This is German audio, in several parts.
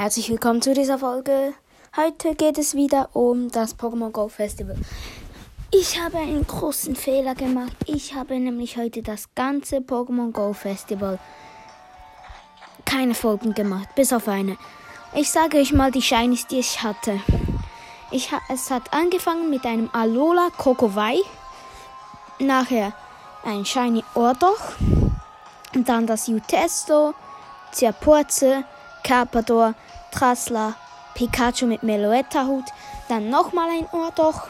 Herzlich willkommen zu dieser Folge. Heute geht es wieder um das Pokémon Go Festival. Ich habe einen großen Fehler gemacht. Ich habe nämlich heute das ganze Pokémon Go Festival keine Folgen gemacht, bis auf eine. Ich sage euch mal die Shinies, die ich hatte. Ich, es hat angefangen mit einem Alola Kokowai, nachher ein Shiny Ordoch, dann das Utesto, Zerpurze, Carpador, Trassler, Pikachu mit Meloetta-Hut, dann nochmal ein Ohrdoch,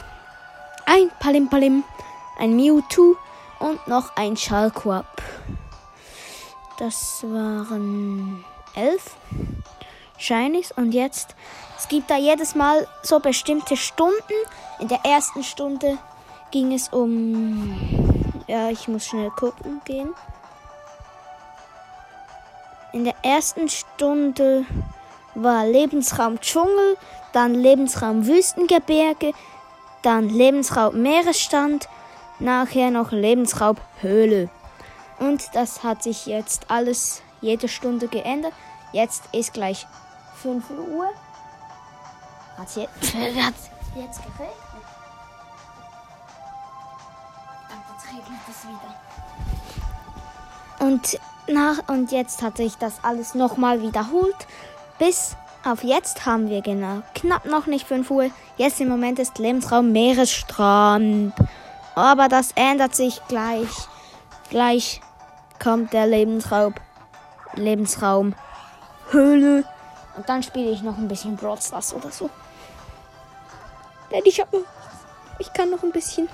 ein Palimpalim, ein Mewtwo und noch ein Schallquap. Das waren elf Shinies und jetzt, es gibt da jedes Mal so bestimmte Stunden. In der ersten Stunde ging es um, ja, ich muss schnell gucken gehen. In der ersten Stunde war Lebensraum Dschungel, dann Lebensraum Wüstengebirge, dann Lebensraum Meeresstand, nachher noch Lebensraum Höhle. Und das hat sich jetzt alles jede Stunde geändert. Jetzt ist gleich 5 Uhr. Hat jetzt, hat's jetzt geregnet? Und jetzt regnet es wieder. Und nach und jetzt hat sich das alles nochmal wiederholt. Bis auf jetzt haben wir genau knapp noch nicht 5 Uhr. Jetzt im Moment ist Lebensraum Meeresstrand. Aber das ändert sich gleich. Gleich kommt der Lebensraum Lebensraum Höhle. Und dann spiele ich noch ein bisschen Brawl Stars oder so. Denn ich habe ich kann noch ein bisschen.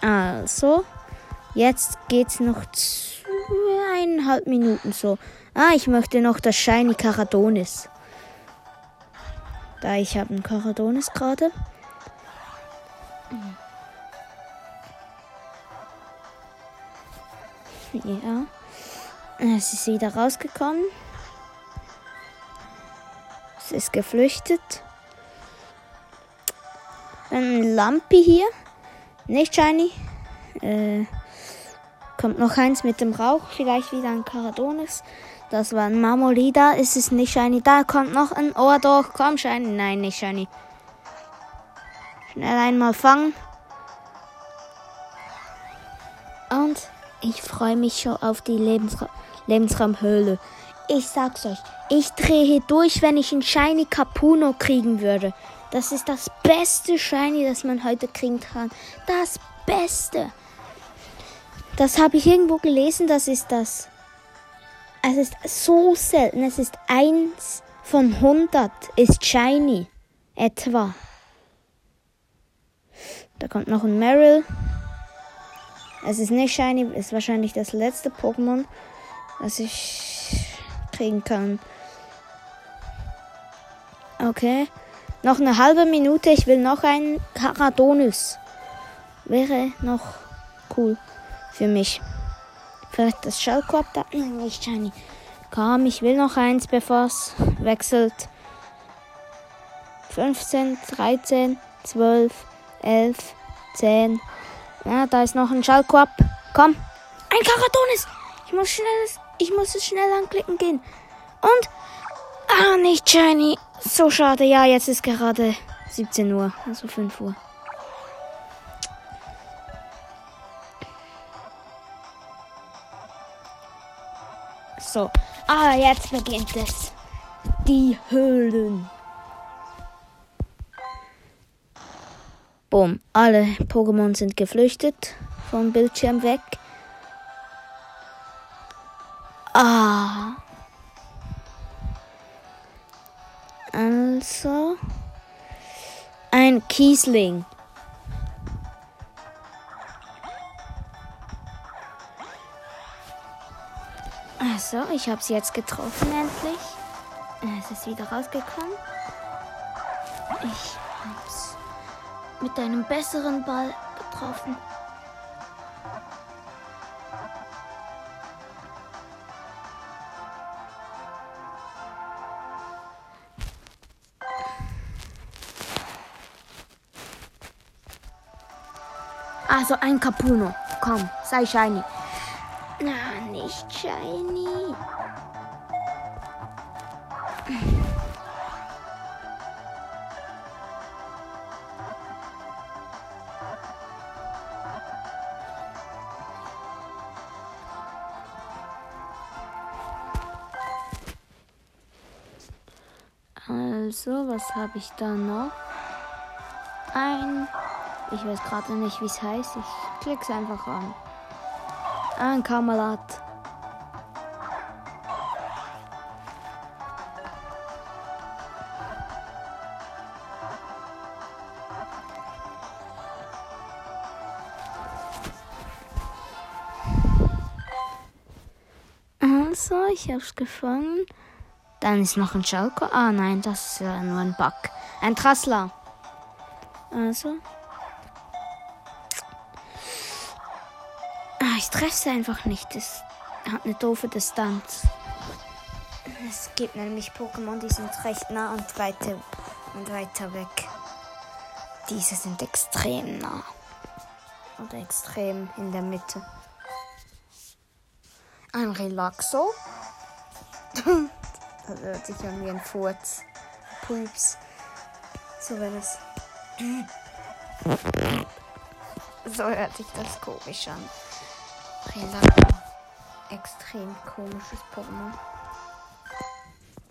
Also, jetzt geht's noch zweieinhalb Minuten so. Ah, ich möchte noch das Shiny Karadonis. Da ich habe einen Karadonis gerade. Ja. Es ist wieder rausgekommen. Es ist geflüchtet. Ein Lampi hier. Nicht shiny. Äh, kommt noch eins mit dem Rauch. Vielleicht wieder ein Karadonis. Das war ein Marmolida. Ist es nicht shiny? Da kommt noch ein Ohr doch. Komm, shiny. Nein, nicht shiny. Schnell einmal fangen. Und ich freue mich schon auf die Lebensra Lebensraumhöhle. Ich sag's euch, ich drehe durch, wenn ich einen Shiny Capuno kriegen würde. Das ist das beste Shiny, das man heute kriegen kann. Das Beste. Das habe ich irgendwo gelesen, das ist das. Es ist so selten. Es ist eins von 100 ist shiny. Etwa. Da kommt noch ein Meryl. Es ist nicht shiny, ist wahrscheinlich das letzte Pokémon, was ich kriegen kann. Okay. Noch eine halbe Minute. Ich will noch einen Caradonus. Wäre noch cool für mich. Vielleicht das. Nein, nicht shiny. Komm, ich will noch eins, bevor es wechselt. 15, 13, 12, 11, 10. Ja, da ist noch ein Schallkorb. Komm. Ein Karadonis. Ich muss schnell, ich muss es schnell anklicken gehen. Und. Ah, nicht shiny. So schade. Ja, jetzt ist gerade 17 Uhr. Also 5 Uhr. So. Ah, jetzt beginnt es. Die Höhlen. Boom. Alle Pokémon sind geflüchtet vom Bildschirm weg. Ah. Also. Ein Kiesling. Also, ich habe sie jetzt getroffen endlich. Es ist wieder rausgekommen. Ich habe es mit einem besseren Ball getroffen. Also ein Capuno. Komm, sei shiny. Nicht shiny. Also, was habe ich da noch? Ein. Ich weiß gerade nicht, wie es heißt. Ich klicke es einfach an. Ein Kamerad. Ich habe es gefangen. Dann ist noch ein Schalker. Ah nein, das ist ja nur ein Bug. Ein Trassler. Also. Ah, ich treffe sie einfach nicht. Das hat eine doofe Distanz. Es gibt nämlich Pokémon, die sind recht nah und weiter, und weiter weg. Diese sind extrem nah. Oder extrem in der Mitte. Ein Relaxo. Das hört sich an wie ein Furz. Pups. So wenn es. So hört sich das komisch an. Relaxo. Extrem komisches Pokémon.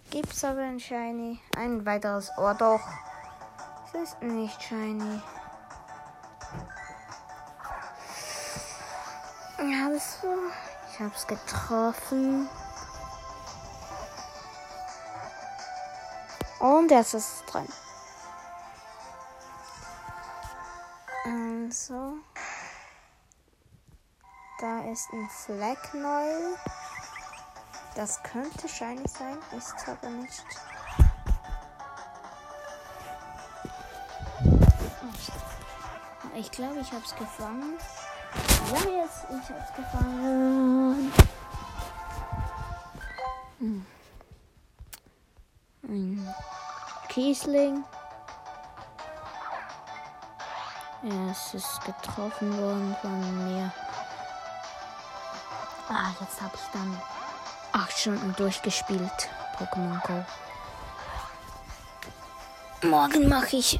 Gibt's aber ein Shiny. Ein weiteres Ohr doch. Es ist nicht Shiny. Also, ich hab's getroffen. Und jetzt ist es drin. Also. Da ist ein Flecknäuel. Das könnte shiny sein, ist aber nicht. Ich glaube, ich habe es gefangen. Ja, jetzt, ich habe es gefangen. Hm. Ein Kiesling. Ja, es ist getroffen worden von mir. Ah, jetzt habe ich dann acht Stunden durchgespielt. Pokémon Go. Morgen mache ich.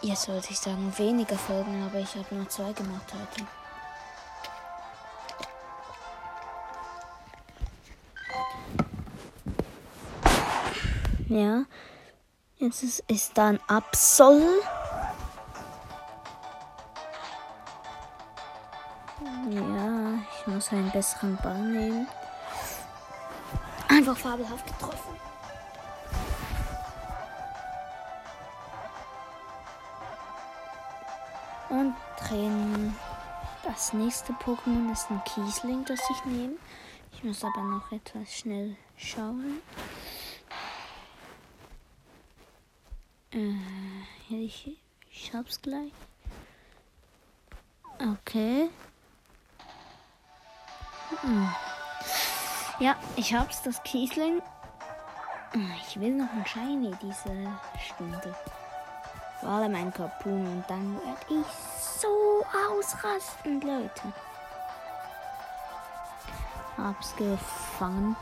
Jetzt sollte ich sagen weniger Folgen, aber ich habe nur zwei gemacht heute. Ja. Jetzt ist, ist da ein Absol. Ja, ich muss einen besseren Ball nehmen. Einfach fabelhaft getroffen. Und drehen. Das nächste Pokémon ist ein Kiesling, das ich nehme. Ich muss aber noch etwas schnell schauen. Äh, ich, ich hab's gleich. Okay. Hm. Ja, ich hab's, das Kiesling. Ich will noch ein Shiny diese Stunde. Vor allem ein Kapun und dann werde ich so ausrasten, Leute. Hab's gefangen.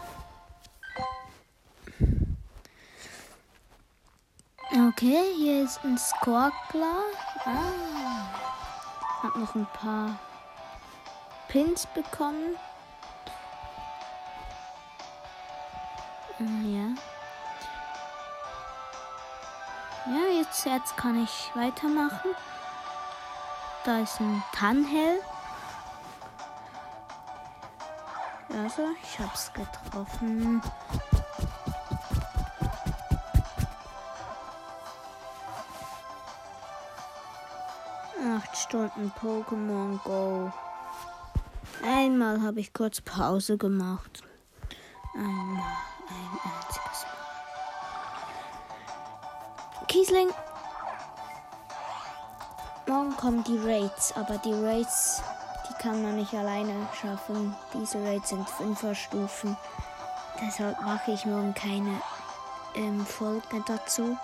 Okay, hier ist ein Skorkler. Ah. Hab noch ein paar Pins bekommen. Ah, ja. Ja, jetzt, jetzt kann ich weitermachen. Da ist ein Tannhell. Also, ich hab's getroffen. Stunden Pokémon Go. Einmal habe ich kurz Pause gemacht. Einmal, ein einziges Mal. Kiesling. Morgen kommen die Raids, aber die Raids, die kann man nicht alleine schaffen. Diese Raids sind Fünferstufen. Deshalb mache ich morgen keine ähm, Folge dazu.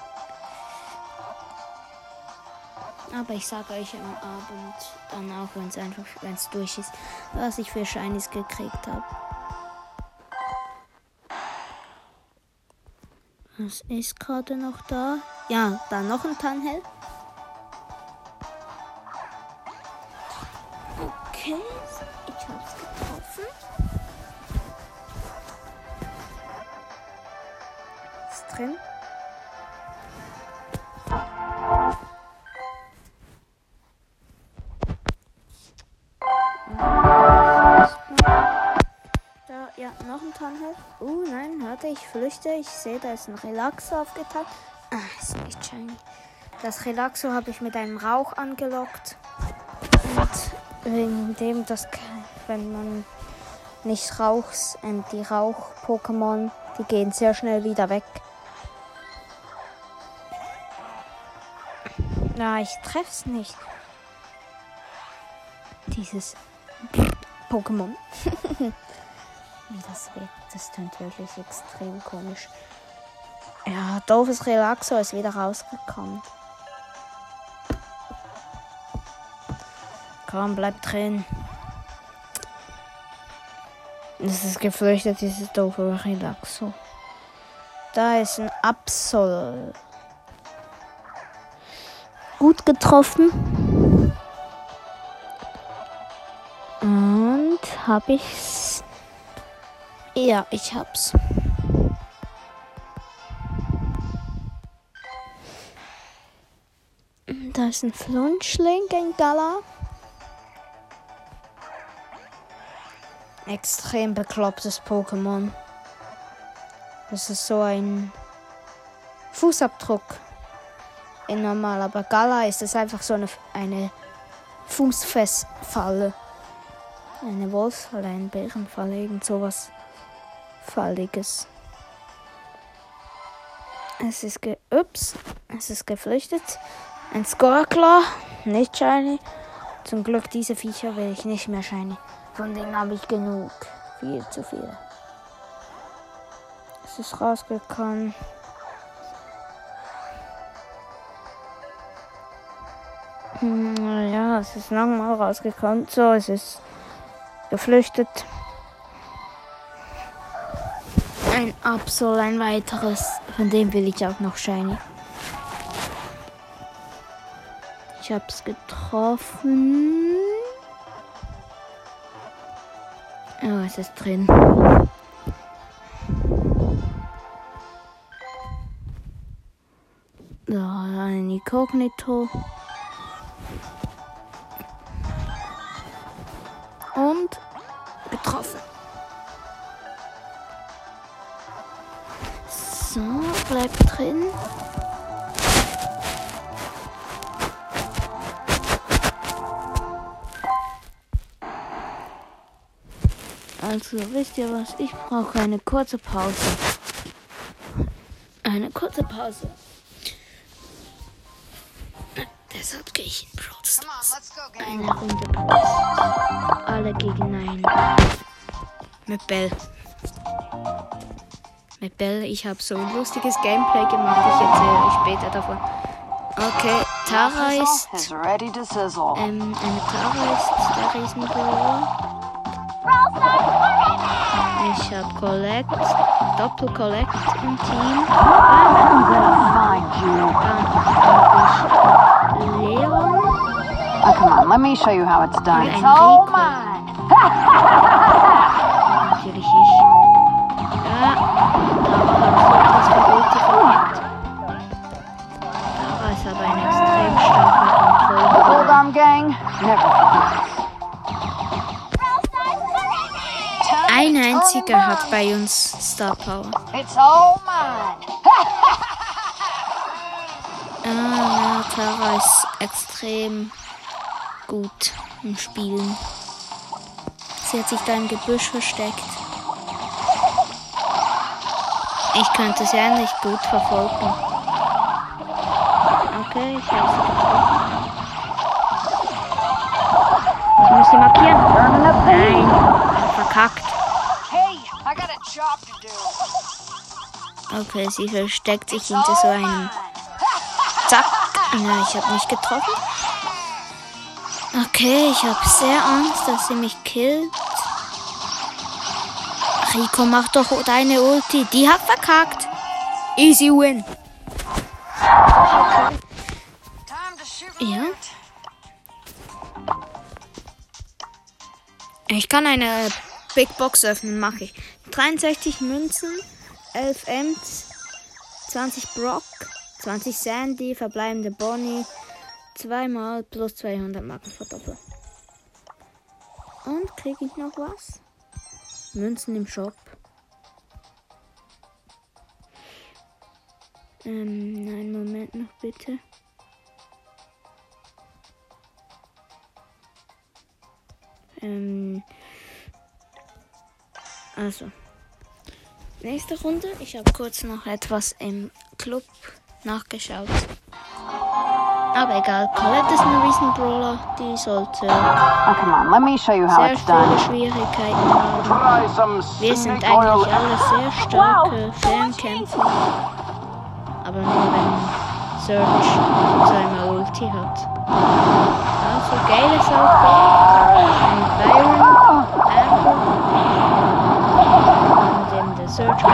Aber ich sage euch am Abend dann auch, wenn es einfach wenn's durch ist, was ich für Shinies gekriegt habe. Was ist gerade noch da? Ja, da noch ein Tanhell. Ich sehe, da ist ein Relaxo aufgetaucht. Ah, ist nicht shiny. Das Relaxo habe ich mit einem Rauch angelockt. Und wegen dem, dass wenn man nicht raucht, ähm, die Rauch-Pokémon, die gehen sehr schnell wieder weg. Na, ich treff's nicht. Dieses Pokémon. das, wird, das tönt wirklich extrem komisch. Ja, doofes Relaxo ist wieder rausgekommen. Komm, bleib drin. Das ist geflüchtet, dieses doofe Relaxo. Da ist ein Absol. Gut getroffen. Und hab ich's? Ja, ich hab's. Da ist ein Flunschling in Gala. Extrem beklopptes Pokémon. Das ist so ein Fußabdruck in normal, aber Gala ist es einfach so eine, eine Fußfessfalle. Eine Wolfsfalle, eine Bärenfalle, irgend sowas Falliges. Es ist ge Ups, es ist geflüchtet. Ein Skorkler, nicht shiny. Zum Glück diese Viecher will ich nicht mehr shiny. Von denen habe ich genug. Viel zu viel. Es ist rausgekommen. Hm, ja, es ist nochmal rausgekommen. So, es ist geflüchtet. Ein Absol, ein weiteres. Von dem will ich auch noch shiny. Ich hab's getroffen. Oh, es ist drin. Da ein Inkognito. Also, wisst ihr was? Ich brauche eine kurze Pause. Eine kurze Pause. Deshalb gehe ich in Brawl Stars. Eine Runde Pause. Alle gegen einen. Mit Bell. Mit Bell, ich habe so ein lustiges Gameplay gemacht. Ich erzähle euch später davon. Okay, Tara ist. Ähm, eine Tara ist der Riesenbüro. Ich habe Collect, Doppel Collect im Team. Dann habe ich Leon. Oh, come on, let me show you how it's done. Und It's ein all Rico. mine. Natürlich ich. Ja, Tara forget. Ein einziger hat bei uns Star Power. It's all mine. Ah, ja, Tara ist extrem gut im Spielen. Sie hat sich da im Gebüsch versteckt. Ich könnte sie eigentlich gut verfolgen. Okay, ich habe sie getroffen. Ich muss sie markieren. Nein, Okay, sie versteckt sich hinter so einem Zack. Na, ich habe nicht getroffen. Okay, ich habe sehr Angst, dass sie mich killt. Rico, mach doch deine Ulti. Die hat verkackt. Easy win. Ja. Ich kann eine Big Box öffnen, mache ich. 63 Münzen, 11 Ems, 20 Brock, 20 Sandy, verbleibende Bonnie, zweimal plus 200 Marken verdoppeln. Und kriege ich noch was? Münzen im Shop. Ähm, nein, Moment noch bitte. Ähm, also. Nächste Runde. Ich habe kurz noch etwas im Club nachgeschaut. Aber egal, Colette ist ein Riesenbrawler. Die sollte Oh, come on, let me show you how sehr viele Schwierigkeiten haben. Wir sind eigentlich alle sehr starke Fernkämpfer. Aber nur wenn Search eine Ulti hat. Also Gale ist auch da. Und Byron, Amber. Und eben der Search. Uh,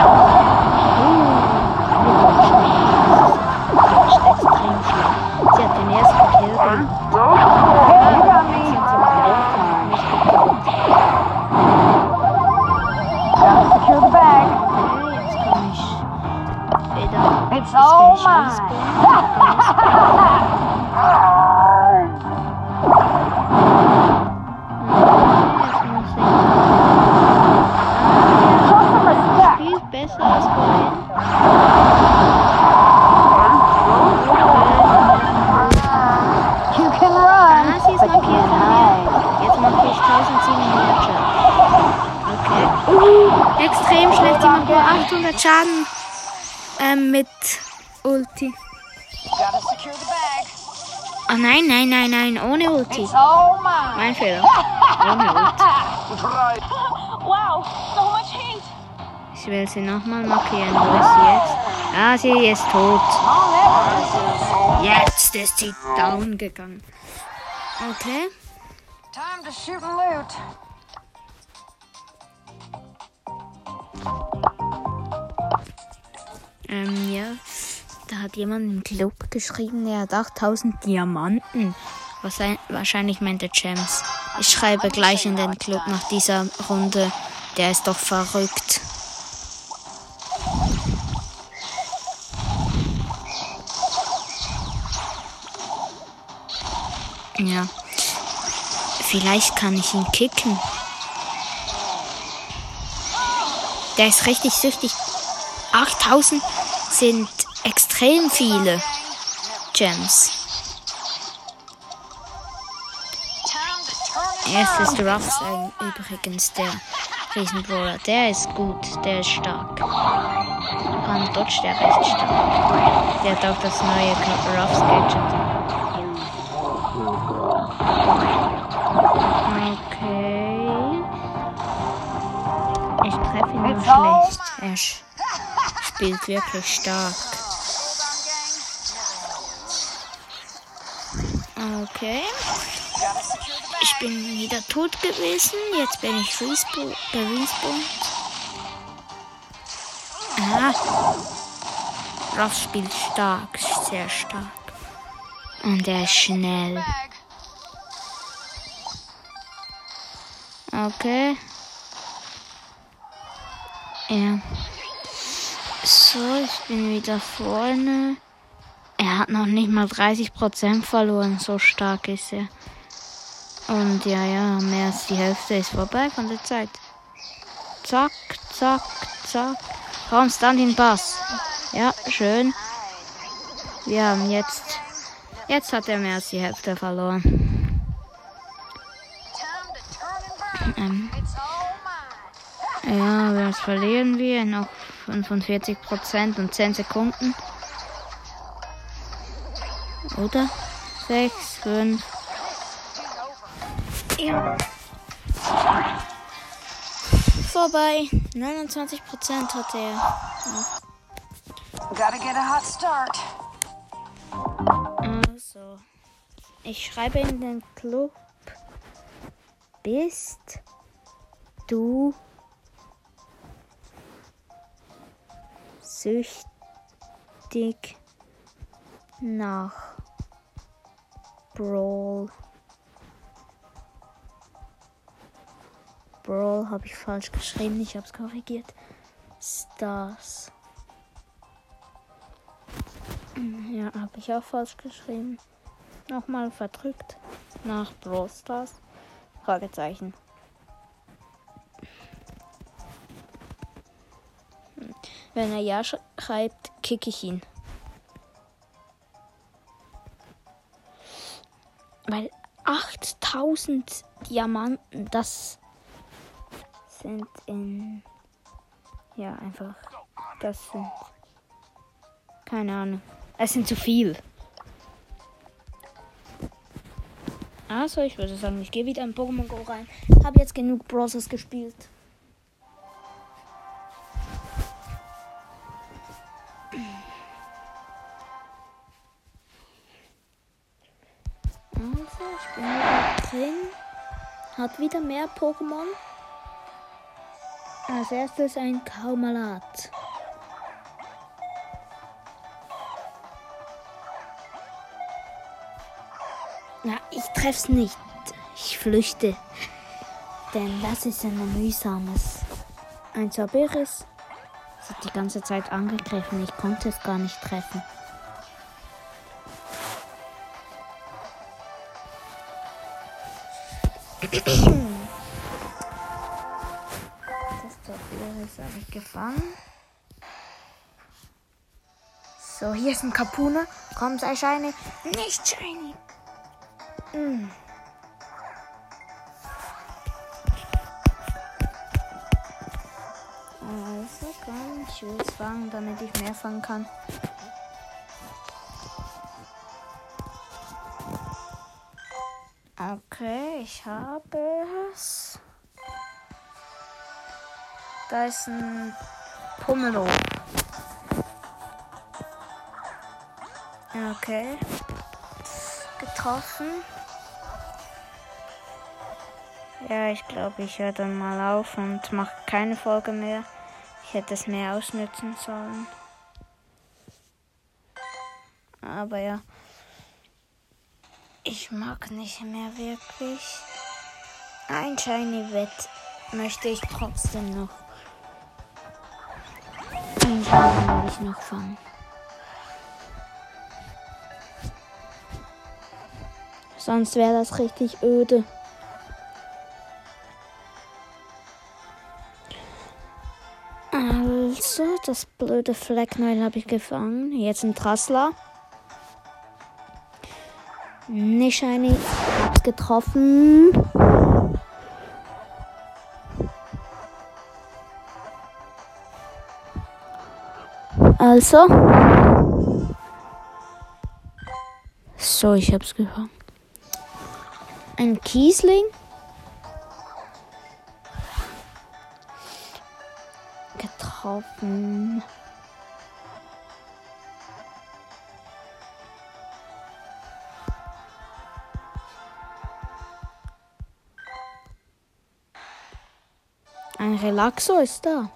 wir dodgen. Das ist extrem schlimm. Sie hat den ersten Kill gemacht. You got me. Jetzt hat sie mit der Ulti mich getötet. Gotta secure the bag. Okay, jetzt kann ich wieder. It's Jetzt all bin ich mine. Extrem schlecht, die macht nur 800 Schaden. Ähm, mit Ulti. Ah, nein, nein, nein, nein, ohne Ulti. Mein Fehler. Ohne Ulti. Wow, so much heat. Ich will sie nochmal markieren. Wo ist sie jetzt? Ah, sie ist tot. Jetzt ist sie down gegangen. Okay. Time to shoot and loot. Ähm, ja. Da hat jemand im Club geschrieben, er hat 8000 Diamanten. Was ein, wahrscheinlich meint er Gems. Ich schreibe gleich in den Club nach dieser Runde. Der ist doch verrückt. Ja. Vielleicht kann ich ihn kicken. Der ist richtig süchtig. 8000 sind extrem viele Gems. Erst ist Ruffs übrigens der Riesenbrawler. Der ist gut, der ist stark. Kann Dodge der recht stark. Der hat auch das neue Ruffs Gadget. Okay. Ich treffe ihn nur schlecht. Sch spielt wirklich stark. Okay. Ich bin wieder tot gewesen. Jetzt bin ich respawn- gerespawnt. Ah. Ruff spielt stark, sehr stark. Und er ist schnell. Okay. Ja. So, ich bin wieder vorne. Er hat noch nicht mal 30% verloren, so stark ist er. Und ja, ja, mehr als die Hälfte ist vorbei von der Zeit. Zack, zack, zack. Komm, stand in Pass. Ja, schön. Wir haben jetzt. Jetzt hat er mehr als die Hälfte verloren. Ähm. Ja, jetzt verlieren wir noch 45% und 10 Sekunden. Oder? 6, 5. Ja. Vorbei. 29% hat er. Gotta get a hot start. Also. Ich schreibe in den Club. Bist du wichtig. Nach Brawl. Brawl habe ich falsch geschrieben. Ich habe es korrigiert. Stars. Ja, habe ich auch falsch geschrieben. Nochmal verdrückt. Nach Brawl Stars. Fragezeichen. Wenn er ja schreibt, kicke ich ihn. Weil 8000 Diamanten, das sind in. Ja, einfach. Das sind. Keine Ahnung. Es sind zu viel. Also, ich würde sagen, ich gehe wieder in Pokémon Go rein. Habe jetzt genug Browsers gespielt. Hat wieder mehr Pokémon. Als erstes ein Kaumalat. Ja, ich treff's nicht. Ich flüchte. Denn das ist ein mühsames. Ein. Es hat die ganze Zeit angegriffen. Ich konnte es gar nicht treffen. Das Zabiris habe ich gefangen. So, hier ist ein Kapuna. Komm, sei shiny. Nicht shiny. Mm. Also komm, ich will es fangen, damit ich mehr fangen kann. Okay, ich habe es. Da ist ein Pummelo. Okay. Getroffen. Ja, ich glaube, ich höre dann mal auf und mache keine Folge mehr. Ich hätte es mehr ausnutzen sollen. Aber ja. Ich mag nicht mehr wirklich. Ein Shiny Wett möchte ich trotzdem noch. Ein Shiny will ich noch fangen. Sonst wäre das richtig öde. Also, das blöde Fleckneul habe ich gefangen. Jetzt ein Trassler. Nicht shiny. Hab's getroffen. Also. So, ich hab's gefangen. Ein Kiesling. Getroffen. Relaxo ist da.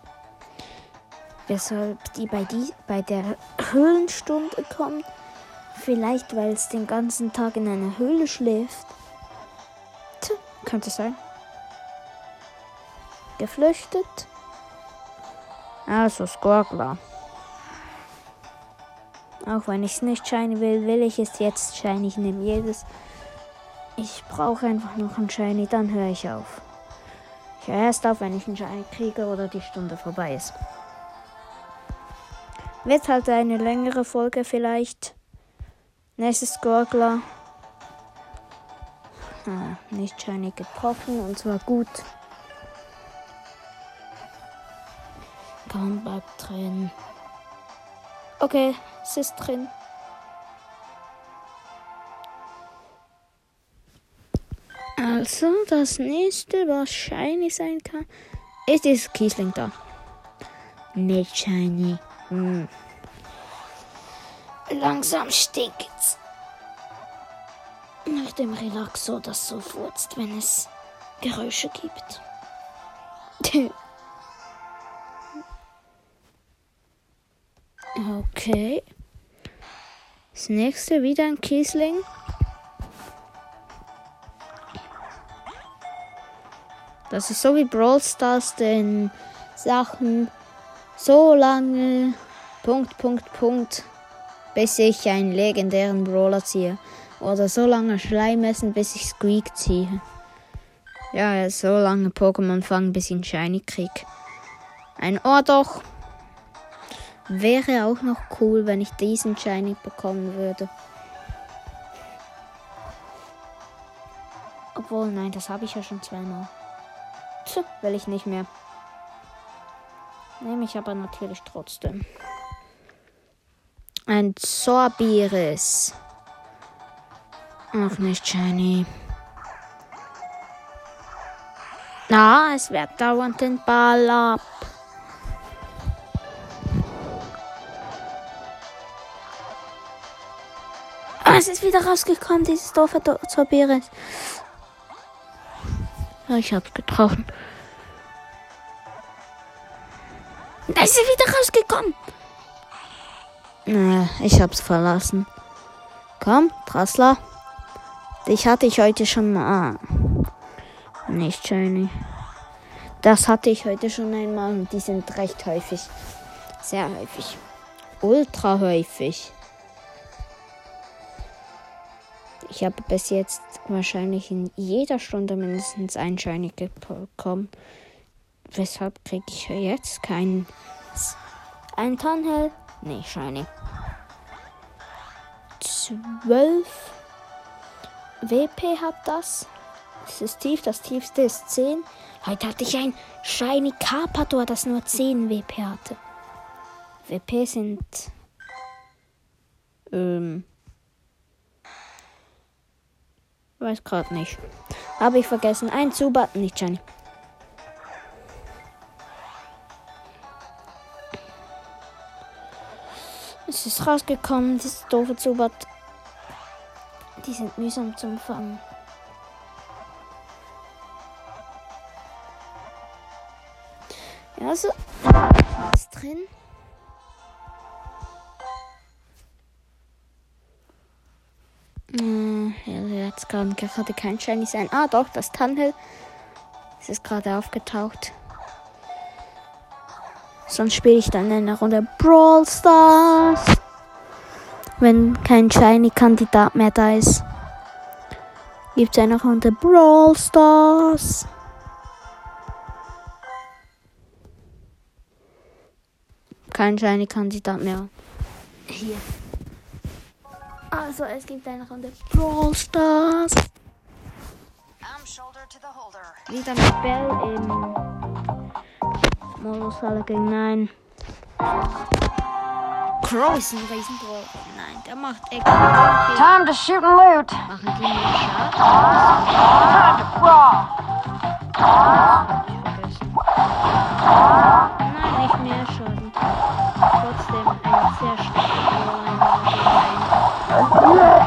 Weshalb die bei, die bei der Höhlenstunde kommt. Vielleicht, weil es den ganzen Tag in einer Höhle schläft. Tja, könnte sein. Geflüchtet. Also Skorgler. Auch wenn ich es nicht shiny will, will ich es jetzt shiny. Ich nehme jedes. Ich brauche einfach noch ein shiny, dann höre ich auf. Ich erst auf, wenn ich einen shiny kriege oder die Stunde vorbei ist. Wird halt eine längere Folge vielleicht. Nächstes Skorgler. Ah, nicht shiny getroffen und zwar gut. Bleibt drin. Okay, es ist drin. Also, das nächste, was shiny sein kann, ist dieses Kiesling da. Nicht shiny. Hm. Langsam stinkt's. Nach dem Relaxo, das so furzt, wenn es Geräusche gibt. Okay. Das nächste wieder ein Kiesling. Das ist so wie Brawl Stars, den Sachen so lange Punkt, Punkt, Punkt, bis ich einen legendären Brawler ziehe. Oder so lange Schleim essen, bis ich Squeak ziehe. Ja, so lange Pokémon fangen, bis ich einen Shiny krieg. Ein Ohr doch. Wäre auch noch cool, wenn ich diesen Shiny bekommen würde. Obwohl, nein, das habe ich ja schon zweimal. Tch, will ich nicht mehr. Nehme ich aber natürlich trotzdem. Ein Zorbiris. Auch nicht shiny. Na, es wird dauernd den Ball ab. Ah, es ist wieder rausgekommen, dieses doofe Do- Zorbiris. Ja, ich hab's getroffen. Da ist er wieder rausgekommen. Na, ich hab's verlassen. Komm, Prassler. Dich hatte ich heute schon mal. Nicht shiny. Das hatte ich heute schon einmal und die sind recht häufig. Sehr häufig. Ultra häufig. Ich habe bis jetzt wahrscheinlich in jeder Stunde mindestens ein Shiny bekommen. Weshalb kriege ich jetzt keinen? Ein Tannhell? Nee, Shiny. 12 WP hat das. Das ist tief, das tiefste ist 10. Heute hatte ich ein Shiny Carpador, das nur 10 WP hatte. WP sind. Ähm. Weiß gerade nicht. Habe ich vergessen. Ein Zubat, nicht Shiny. Es ist rausgekommen, dieses doofe Zubat. Die sind mühsam zum Fangen. Ja, so. Ist drin. Ja, jetzt kann gerade kein Shiny sein. Ah, doch, das Tunnel. Es ist gerade aufgetaucht. Sonst spiele ich dann eine Runde Brawl Stars. Wenn kein Shiny-Kandidat mehr da ist. Gibt es eine Runde Brawl Stars. Kein Shiny-Kandidat mehr. Hier. Also, es gibt eine Runde Brawl Stars. I'm shoulder to the holder. Wieder mit Bell im Modus alle gegen nein. Crow ist ein Riesenbrawler. Nein, der macht extra viel. Time to shoot and loot. Machen die mehr Schaden? Time to brawl. Nein, nicht mehr Schaden. Trotzdem ein sehr starker Brawler.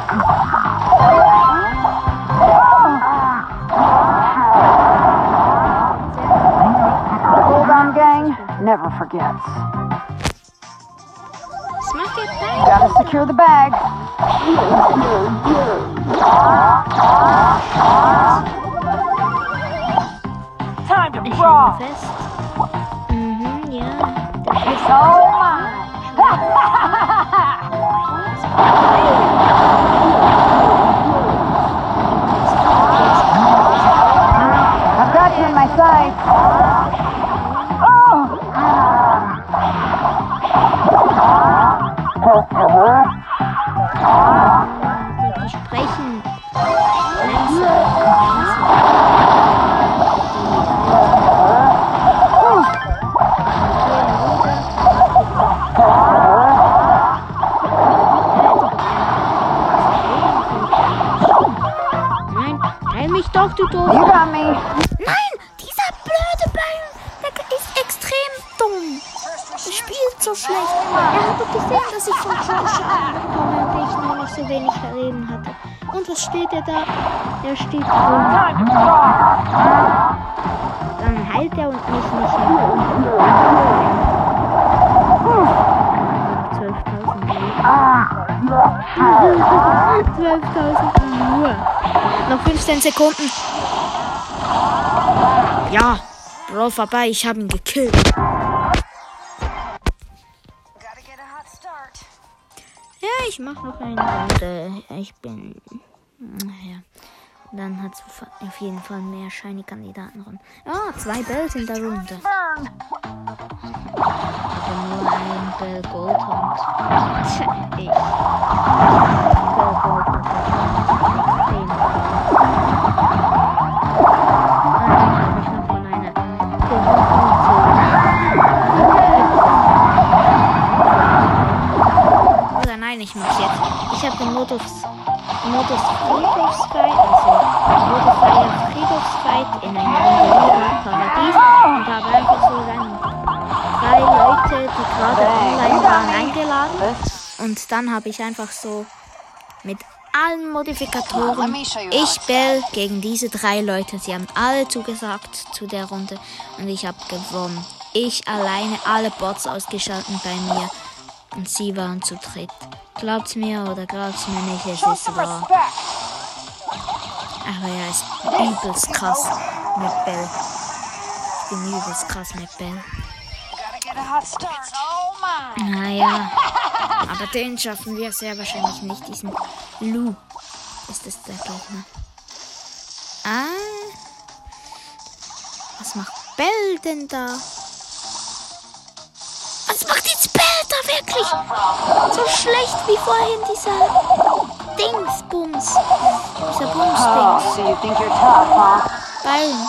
Hold on, gang. Never forgets. Was macht ihr denn? Gotta secure the bag. Time to Ich brawl. hänge fest. Mhm, ja. It's all mine. I've got you in my sights. Oh! Die, die sprechen langsam. langsam. Nein, teil mich doch, du doof me. Nein, dieser blöde Ball, der ist extrem dumm. Er spielt so schlecht. Er hat doch gesehen, dass ich von Joe Schaden bekomme und ich nur noch so wenig Leben hatte. Und was steht er da? Er steht rum. To brawl. Dann heilt er und mich nicht mehr. 12.000 Leben. 12.000 nur. Noch 15 Sekunden. Ja, Bro vorbei, ich habe ihn gekillt. Mache noch eine Runde. Ich bin. Naja. Dann hat es auf jeden Fall mehr shiny Kandidaten rum. Ah, zwei Bells in der Runde. Aber nur ein Bell Goldhund. Tja, ich. Den Modus, Modus Friedhofsfight, also Modify Friedhofsfight in einem Paradies und habe einfach so dann drei Leute, die gerade online waren, eingeladen. Und dann habe ich einfach so mit allen Modifikatoren ich Bell gegen diese drei Leute. Sie haben alle zugesagt zu der Runde und ich habe gewonnen. Ich alleine alle Bots ausgeschaltet bei mir und sie waren zu dritt. Glaubt's mir oder glaubt's mir nicht, es ist wahr. Aber er ist übelst krass mit Bell. Ich bin übelst krass mit Bell. Oh. Naja, aber den schaffen wir sehr wahrscheinlich nicht. Diesen Lu ist es der Gegner. Ah. Was macht Bell denn da? Was macht da wirklich? So schlecht wie vorhin dieser Dingsbums. Dieser Oh, Bumsdings. so tough, huh? Ballen.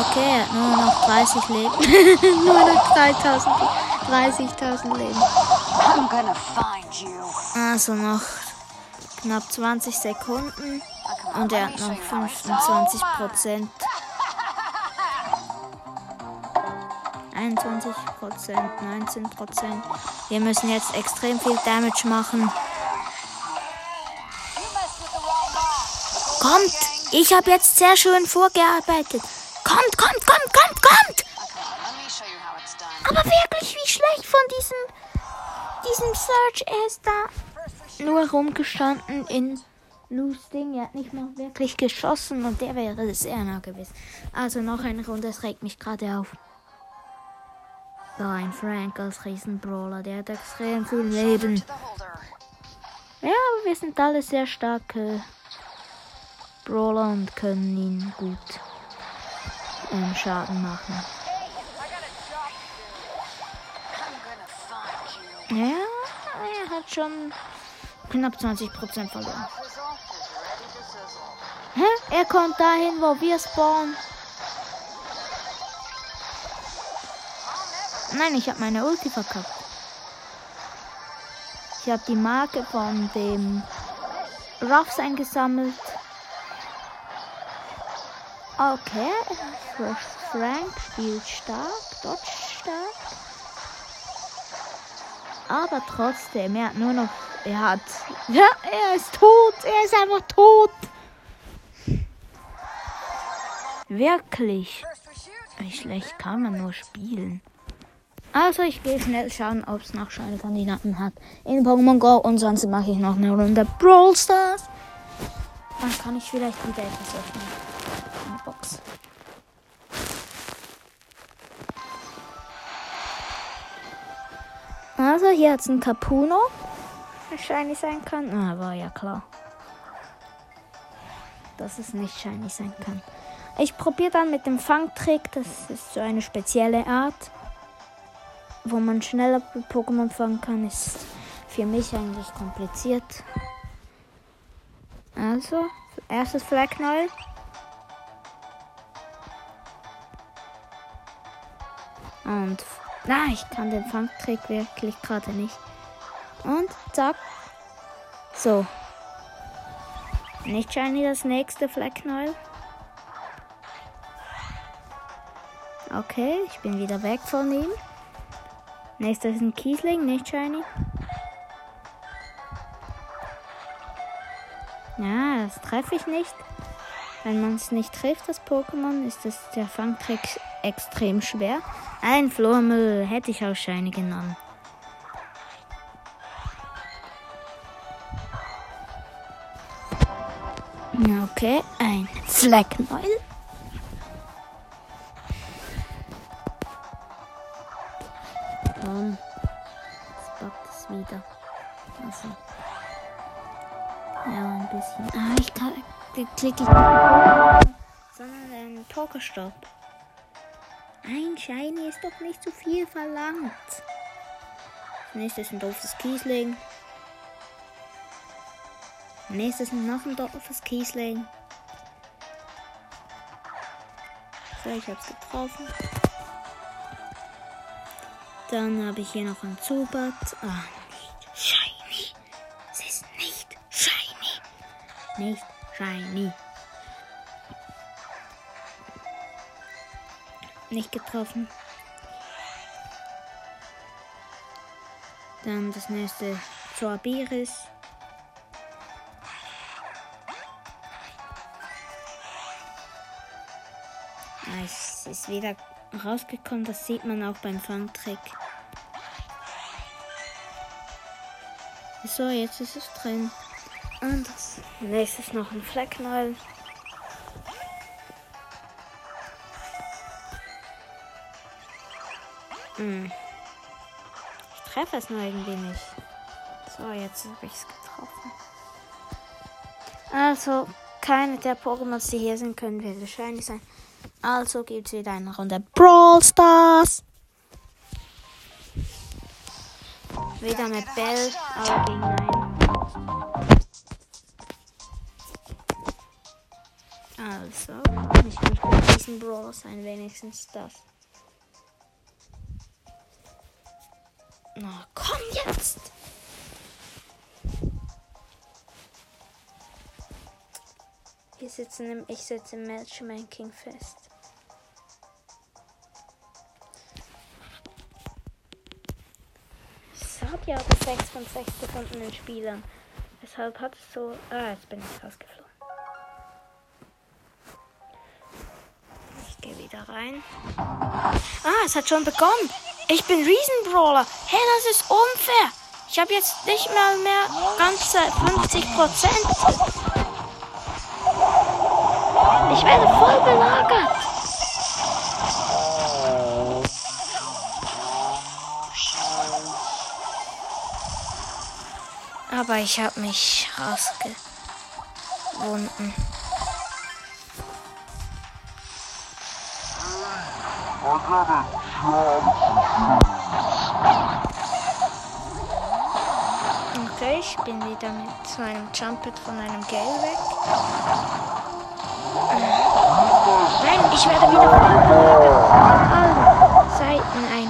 Okay, er hat nur noch 30 Leben. nur noch 3000, 30.000 Leben. Also noch knapp 20 Sekunden und er hat noch 25 Prozent. 21 Prozent, 19 Prozent. Wir müssen jetzt extrem viel Damage machen. Kommt! Ich habe jetzt sehr schön vorgearbeitet. Kommt, kommt, kommt, kommt, kommt! Aber wirklich, wie schlecht von diesem, diesem Search. Er ist da nur rumgestanden in Lus Ding. Er hat nicht mal wirklich geschossen und der wäre sehr nah gewesen. Also noch eine Runde, es regt mich gerade auf. So, ein Frank als Riesenbrawler, der hat extrem viel Leben. Ja, aber wir sind alle sehr starke Brawler und können ihn gut ähm, Schaden machen. Ja, er hat schon knapp 20% verloren. Hä? Er kommt dahin, wo wir spawnen. Nein, ich habe meine Ulti verkackt. Ich habe die Marke von dem Ruffs eingesammelt. Okay, Frank spielt stark, dodge stark. Aber trotzdem, er hat nur noch. Er hat. Ja, er ist tot. Er ist einfach tot. Wirklich. Wie schlecht kann man nur spielen. Also ich gehe schnell schauen, ob es noch schöne Kandidaten hat in Pokémon Go und sonst mache ich noch eine Runde Brawl Stars. Dann kann ich vielleicht wieder etwas öffnen. Eine Box. Also hier hat es ein Capuno. Shiny sein kann. Ah, war ja klar. Dass es nicht shiny sein kann. Ich probiere dann mit dem Fangtrick. Das ist so eine spezielle Art, wo man schneller Pokémon fangen kann. Ist für mich eigentlich kompliziert. Also, erstes Flecknall. Und na, ich kann den Fangtrick wirklich gerade nicht. Und zack. So. Nicht shiny das nächste Flecknall. Okay, ich bin wieder weg von ihm. Nächster ist ein Kiesling, nicht shiny. Ja, das treffe ich nicht. Wenn man es nicht trifft, das Pokémon, ist das, der Fangtrick extrem schwer. Ein Flormüll hätte ich auch Shiny genommen. Okay, ein Slackneul. Komm. Jetzt backt es wieder. Also. Ja, ein bisschen. Ah, ich kann. Klicke ich. Sondern einen Pokerstop. Ein Shiny ist doch nicht zu viel verlangt. Nächstes ein doofes Kiesling. Nächstes noch ein doofes Kiesling. So, ich hab's getroffen. Dann habe ich hier noch ein Zubat. Ah, nicht shiny. Es ist nicht shiny. Nicht shiny. Nicht getroffen. Dann das nächste Zorbiris. Ist wieder rausgekommen, das sieht man auch beim Fangtrick. So, jetzt ist es drin. Und das nächstes noch ein Flecknäuel. Hm. Ich treffe es nur irgendwie nicht. So, jetzt habe ich es getroffen. Also, keine der Pokémon, die hier sind, können wir wahrscheinlich sein. Also gibt es wieder eine Runde Brawl Stars. Wieder mit Bell, aber gegen einen. Also, ich muss mit diesem Brawl sein, wenigstens das. Na, komm jetzt! Wir sitzen im, ich sitze im Matchmaking fest. 6 von 6 gefundenen Spielern. Deshalb hat es so. Ah, jetzt bin ich rausgeflogen. Ich gehe wieder rein. Ah, es hat schon begonnen. Ich bin Riesenbrawler. Hey, das ist unfair. Ich habe jetzt nicht mal mehr ganze 50 Prozent. Ich werde voll belagert. Aber ich habe mich rausgewunden. Okay, ich bin wieder mit meinem Jumpet von einem Gale weg. Nein, ich werde wieder von allen Seiten ein.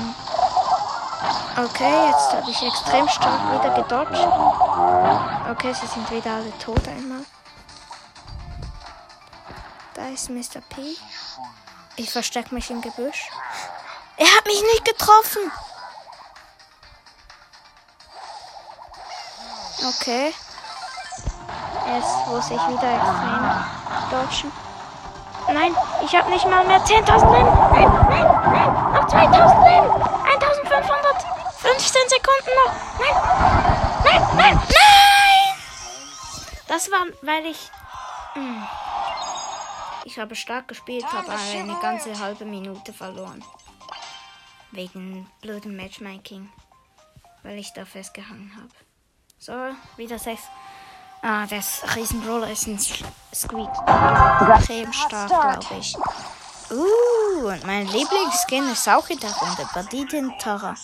Okay, jetzt habe ich extrem stark wieder gedodged. Okay, sie sind wieder alle tot einmal. Da ist Mr. P. Ich verstecke mich im Gebüsch. Er hat mich nicht getroffen. Okay. Jetzt muss ich wieder extrem dodgen. Nein, ich habe nicht mal mehr 10.000 Leben. Nein, nein, nein, noch 2.000 Leben. 1.500. 15 Sekunden noch. Nein, nein, nein, nein. Das war, weil ich... Hm. Ich habe stark gespielt, habe eine ganze halbe Minute verloren. Wegen blödem Matchmaking. Weil ich da festgehangen habe. So, wieder 6. Ah, das Riesenbrawler ist ein Squeak. Extrem stark, glaube ich. Uh, und mein Lieblingsskin ist auch in der Runde. Banditin Tara.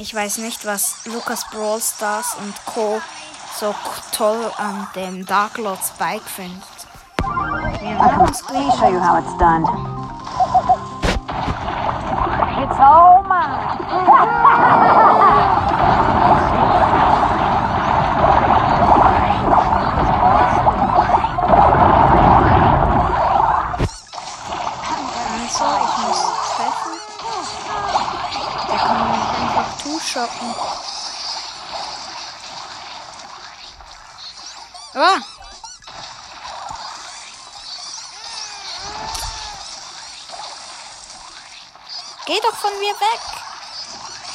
Ich weiß nicht, was Lukas Brawl Stars und Co. so toll an dem Dark Lord Spike findet. Me show you how it's done. It's all mine. zuschoppen. Ah! Geh doch von mir weg!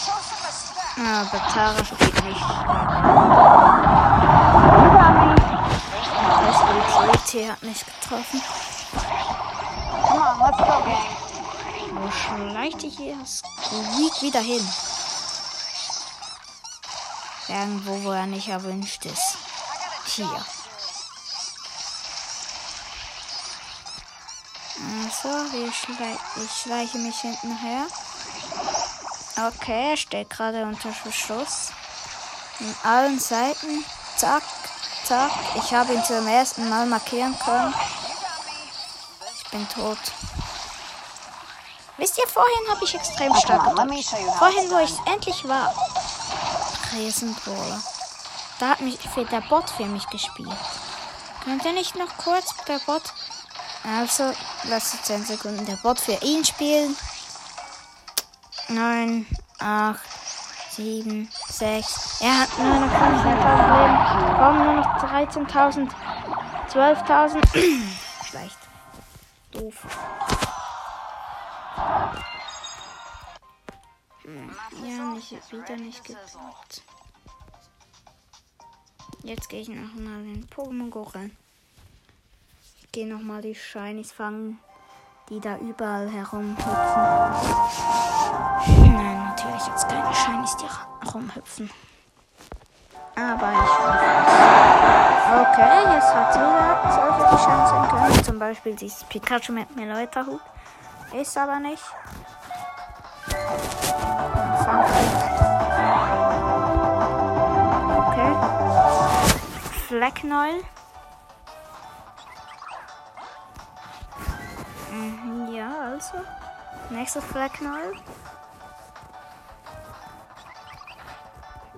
Show some respect. Aber Tara spielt nicht. Das Ulti hat mich getroffen. Come on, let's go, gang. Wo schleicht ich hier Squeak wieder hin? Irgendwo, wo er nicht erwünscht ist. Hier. Also, wir schlei ich schleiche mich hinten her. Okay, er steht gerade unter Beschuss. Von allen Seiten. Zack, zack. Ich habe ihn zum ersten Mal markieren können. Ich bin tot. Wisst ihr, vorhin habe ich extrem stark gedrückt. how Vorhin, wo ich endlich war. Riesenbrawler. Da hat mich für der Bot für mich gespielt. Könnt ihr nicht noch kurz der Bot? Also, lasst 10 Sekunden der Bot für ihn spielen. 9, 8, 7, 6. Er hat nur noch 15.000 Leben. Komm, nur noch 13.000. 12.000. Schlecht. Doof. Ja, nicht, wieder nicht geklappt. Jetzt gehe ich nochmal in Pokémon Go rein. Ich gehe nochmal die Shinies fangen, die da überall herumhüpfen. Nein, natürlich jetzt keine Shinies, die ra- rumhüpfen. Aber ich hoffe. Okay, jetzt hat wieder solche die sein können. Zum Beispiel dieses Pikachu mit Meleuta-Hut. Ist aber nicht. Okay. Flecknäul. Mhm, ja, also. Nächstes Flecknäul.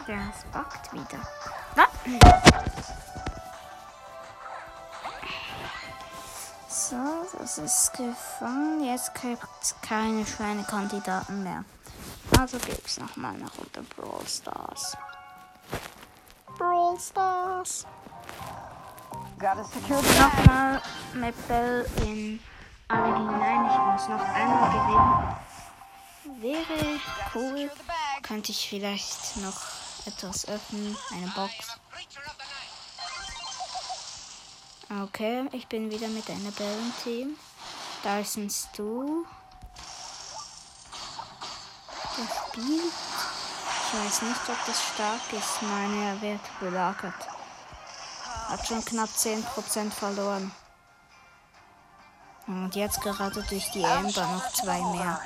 Das backt wieder. Na. So, das ist gefangen. Jetzt gibt es keine Schweinekandidaten mehr. Also geht's nochmal nach unter Brawl Stars. Brawl Stars. Nochmal mit Bell in alle hinein. Ich muss noch einmal gewinnen. Wäre cool. Könnte ich vielleicht noch etwas öffnen. Eine Box. Okay, ich bin wieder mit einer Bell im Team. Da ist ein Stu. Der spielt. Ich weiß nicht, ob das stark ist. Meine, er wird belagert. Hat schon knapp 10% verloren. Und jetzt gerade durch die Ember noch zwei mehr.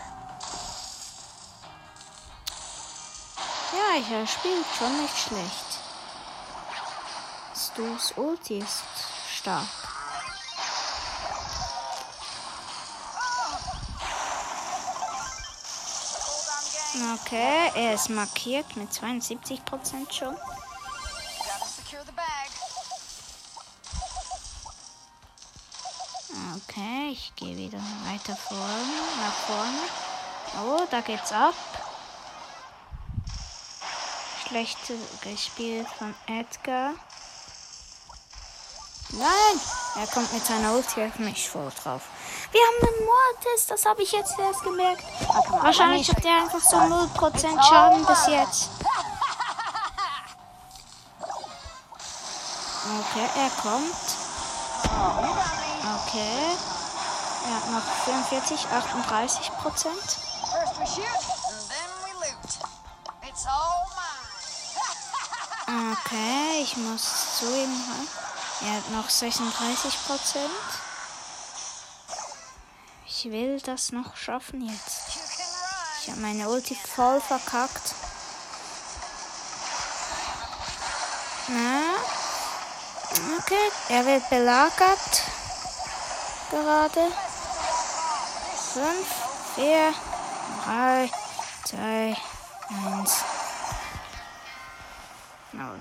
Ja, er spielt schon nicht schlecht. Stu's Ulti ist stark. Okay, er ist markiert mit 72% schon. Okay, ich gehe wieder weiter vorne, nach vorne. Oh, da geht's ab. Schlecht gespielt von Edgar. Nein! Er kommt mit seiner Ulti auf mich voll drauf. Wir haben einen Mortis, das habe ich jetzt erst gemerkt. Wahrscheinlich hat me er einfach so 0% Schaden bis jetzt. Okay, er kommt. Okay. Er hat noch 44, 38 Prozent. First we shoot, and then we loot. It's all mine. Okay, ich muss zu ihm. ha- Er hat noch 36 Prozent. Ich will das noch schaffen jetzt. Ich habe meine Ulti voll verkackt. Na? Okay, er wird belagert. Gerade. 5, 4, 3, 2, 1. No.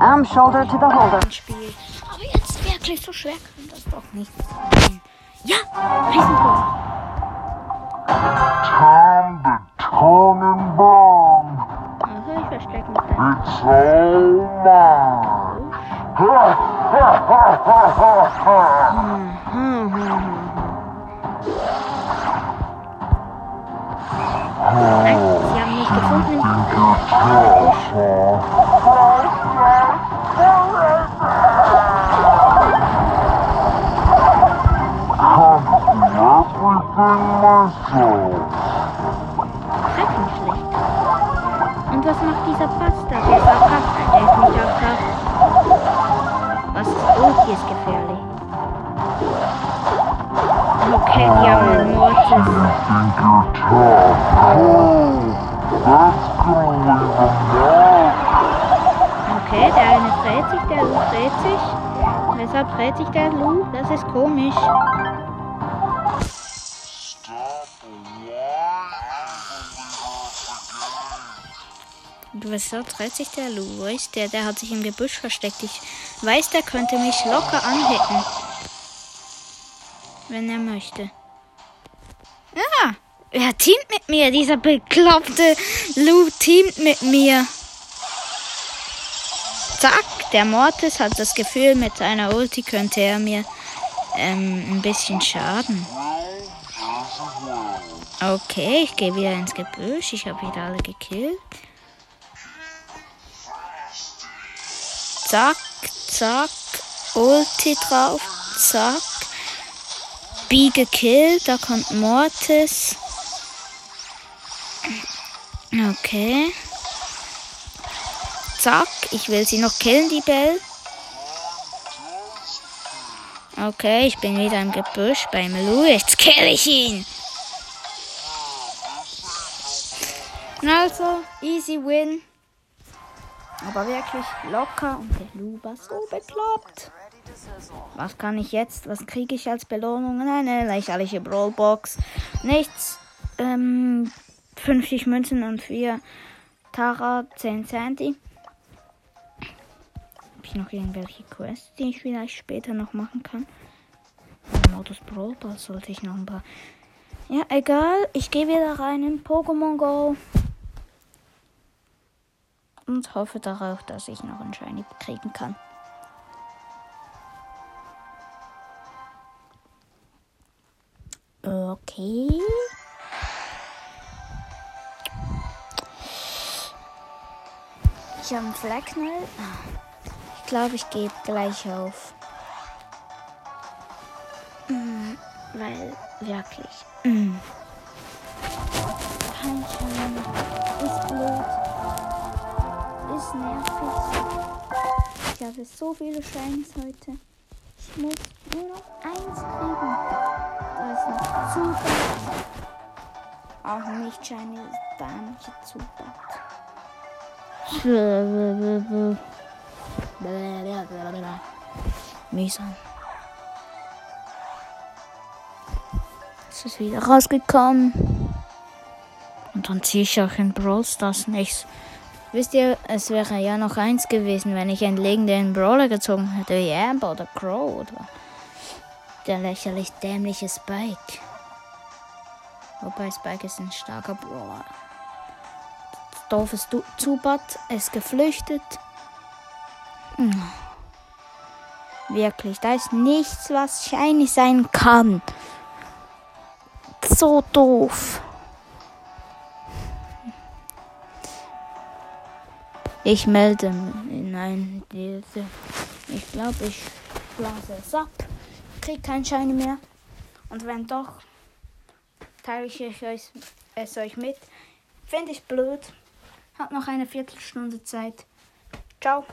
I'm shoulder to the holder. Spiel. Wirklich so schwer kann das doch nicht sein. Ja, Riesentor. Time to turn and burn. Also ich verstecke mich dann. It's all mine. gefunden. Schrecklich. Und was macht dieser Pasta? Der nicht auch das. Was ist oh, hier ist gefährlich. Okay, wir haben Mortis. Okay, der eine dreht sich, der Lu dreht sich. Weshalb dreht sich der Lu? Das ist komisch. Weshalb dreht sich der Lu? Wo ist der? Der hat sich im Gebüsch versteckt. Ich weiß, der könnte mich locker anhitten. Wenn er möchte. Ja, er teamt mit mir. Dieser bekloppte Lu teamt mit mir. Zack, der Mortis hat das Gefühl, mit seiner Ulti könnte er mir ähm, ein bisschen schaden. Okay, ich gehe wieder ins Gebüsch. Ich habe wieder alle gekillt. Zack, zack. Ulti drauf. Zack. B gekillt. Da kommt Mortis. Okay. Zack. Ich will sie noch killen, die Belle. Okay, ich bin wieder im Gebüsch beim Lou. Jetzt kill ich ihn. Also, easy win. Aber wirklich locker und der Lou war so bekloppt. Was kann ich jetzt? Was kriege ich als Belohnung? Eine lächerliche Brawlbox. Nichts. Ähm, 50 Münzen und 4 Tara, 10 Sandy. Habe ich noch irgendwelche Quests, die ich vielleicht später noch machen kann? Im Modus Brawl sollte ich noch ein paar. Ja, egal. Ich gehe wieder rein in Pokémon Go. Und hoffe darauf, dass ich noch einen Shiny kriegen kann. Okay. Ich habe einen Flacknell. Ich glaube, ich gebe gleich auf. Mm, weil, wirklich. Mm. Nervig. Ich habe so viele Shines heute. Ich muss nur noch eins kriegen. Da ist noch Zubat. Auch nicht shiny dämliche Zubat. Mühsam. Es ist wieder rausgekommen. Und dann ziehe ich auch in Brawl Stars nichts. Wisst ihr, es wäre ja noch eins gewesen, wenn ich einen legendären Brawler gezogen hätte, wie Amber oder Crow oder der lächerlich dämliche Spike. Wobei Spike ist ein starker Brawler. Das doofes Du- Zubat ist geflüchtet. Hm. Wirklich, da ist nichts, was shiny sein kann. So doof. Ich melde Nein, diese. Ich glaube, ich blase es ab. Krieg kein Shiny mehr. Und wenn doch, teile ich euch, es euch mit. Finde ich blöd. Hat noch eine Viertelstunde Zeit. Ciao.